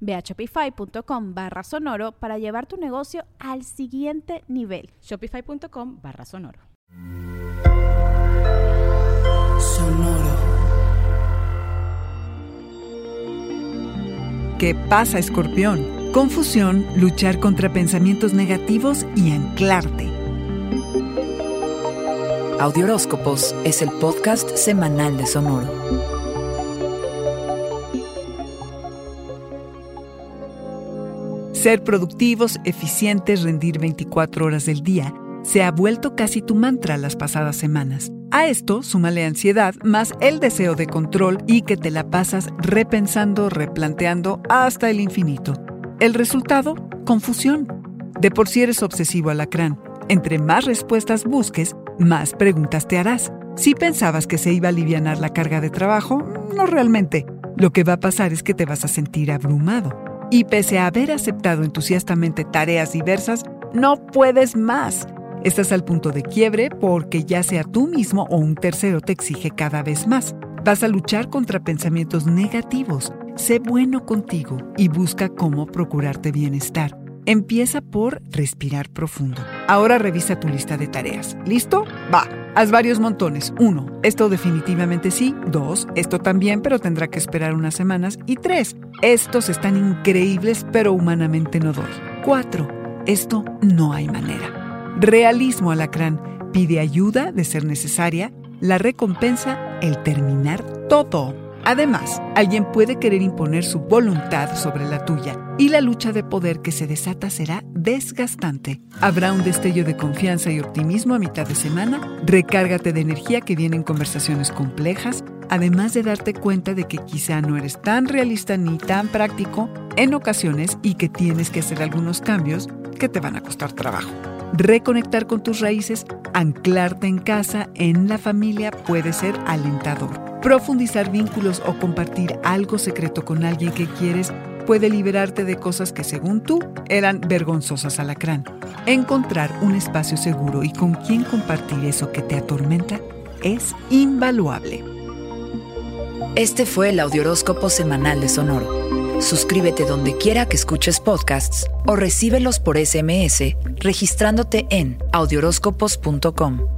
Ve a shopify.com barra sonoro para llevar tu negocio al siguiente nivel. Shopify.com barra sonoro. Sonoro. ¿Qué pasa, escorpión? Confusión, luchar contra pensamientos negativos y anclarte. Audioróscopos es el podcast semanal de Sonoro. Ser productivos, eficientes, rendir 24 horas del día se ha vuelto casi tu mantra las pasadas semanas. A esto súmale ansiedad más el deseo de control y que te la pasas repensando, replanteando hasta el infinito. El resultado, confusión. De por sí eres obsesivo alacrán. Entre más respuestas busques, más preguntas te harás. Si pensabas que se iba a aliviar la carga de trabajo, no realmente. Lo que va a pasar es que te vas a sentir abrumado y pese a haber aceptado entusiastamente tareas diversas, no puedes más. Estás al punto de quiebre porque ya sea tú mismo o un tercero te exige cada vez más. Vas a luchar contra pensamientos negativos. Sé bueno contigo y busca cómo procurarte bienestar. Empieza por respirar profundo. Ahora revisa tu lista de tareas. ¿Listo? Va. Haz varios montones. Uno, esto definitivamente sí. Dos, esto también, pero tendrá que esperar unas semanas. Y tres, estos están increíbles, pero humanamente no doy. Cuatro, esto no hay manera. Realismo alacrán. Pide ayuda de ser necesaria. La recompensa, el terminar todo. Además, alguien puede querer imponer su voluntad sobre la tuya y la lucha de poder que se desata será desgastante. Habrá un destello de confianza y optimismo a mitad de semana. Recárgate de energía que vienen conversaciones complejas, además de darte cuenta de que quizá no eres tan realista ni tan práctico en ocasiones y que tienes que hacer algunos cambios que te van a costar trabajo. Reconectar con tus raíces, anclarte en casa, en la familia puede ser alentador. Profundizar vínculos o compartir algo secreto con alguien que quieres puede liberarte de cosas que según tú eran vergonzosas alacrán. Encontrar un espacio seguro y con quien compartir eso que te atormenta es invaluable. Este fue el Audioróscopo Semanal de Sonoro. Suscríbete donde quiera que escuches podcasts o recíbelos por SMS registrándote en audioróscopos.com.